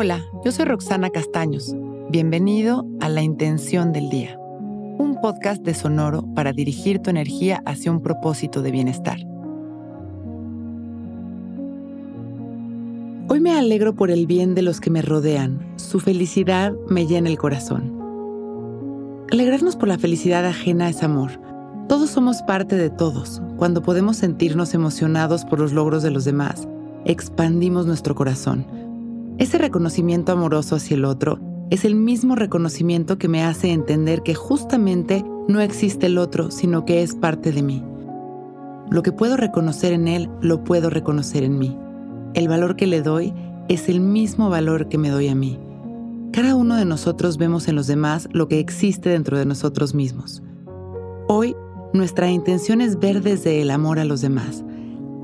Hola, yo soy Roxana Castaños. Bienvenido a La Intención del Día, un podcast de Sonoro para dirigir tu energía hacia un propósito de bienestar. Hoy me alegro por el bien de los que me rodean. Su felicidad me llena el corazón. Alegrarnos por la felicidad ajena es amor. Todos somos parte de todos. Cuando podemos sentirnos emocionados por los logros de los demás, expandimos nuestro corazón. Ese reconocimiento amoroso hacia el otro es el mismo reconocimiento que me hace entender que justamente no existe el otro, sino que es parte de mí. Lo que puedo reconocer en él, lo puedo reconocer en mí. El valor que le doy es el mismo valor que me doy a mí. Cada uno de nosotros vemos en los demás lo que existe dentro de nosotros mismos. Hoy, nuestra intención es ver desde el amor a los demás,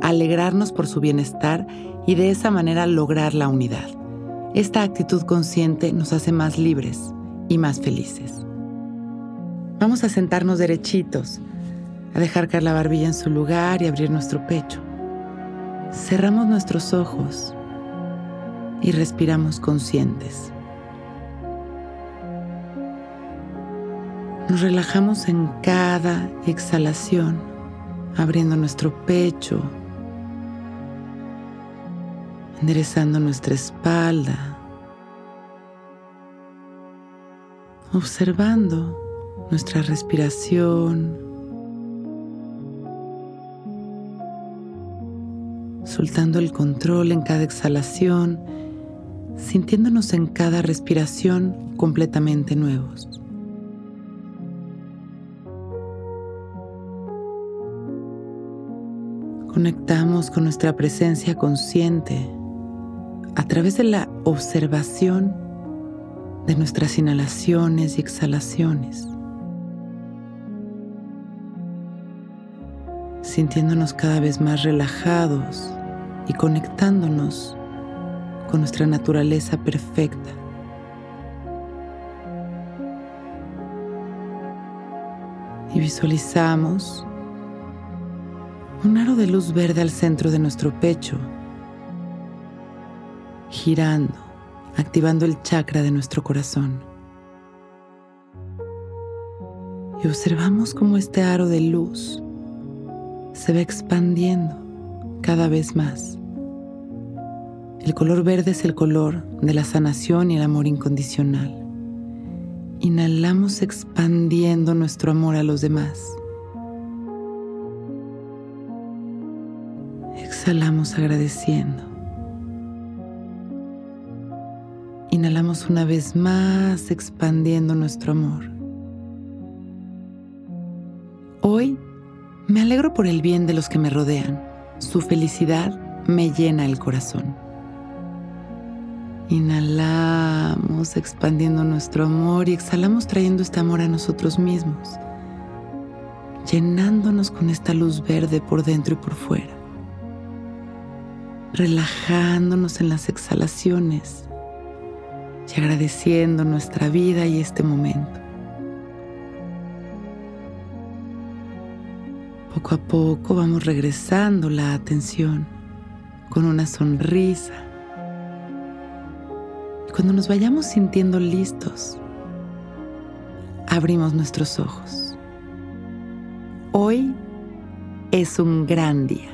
alegrarnos por su bienestar y de esa manera lograr la unidad. Esta actitud consciente nos hace más libres y más felices. Vamos a sentarnos derechitos, a dejar caer la barbilla en su lugar y abrir nuestro pecho. Cerramos nuestros ojos y respiramos conscientes. Nos relajamos en cada exhalación, abriendo nuestro pecho, enderezando nuestra espalda, observando nuestra respiración, soltando el control en cada exhalación, sintiéndonos en cada respiración completamente nuevos. Conectamos con nuestra presencia consciente a través de la observación de nuestras inhalaciones y exhalaciones, sintiéndonos cada vez más relajados y conectándonos con nuestra naturaleza perfecta. Y visualizamos un aro de luz verde al centro de nuestro pecho, girando, activando el chakra de nuestro corazón. Y observamos cómo este aro de luz se va expandiendo cada vez más. El color verde es el color de la sanación y el amor incondicional. Inhalamos expandiendo nuestro amor a los demás. Exhalamos agradeciendo. Inhalamos una vez más expandiendo nuestro amor. Hoy me alegro por el bien de los que me rodean. Su felicidad me llena el corazón. Inhalamos expandiendo nuestro amor y exhalamos trayendo este amor a nosotros mismos, llenándonos con esta luz verde por dentro y por fuera relajándonos en las exhalaciones agradeciendo nuestra vida y este momento. Poco a poco vamos regresando la atención con una sonrisa. Cuando nos vayamos sintiendo listos, abrimos nuestros ojos. Hoy es un gran día.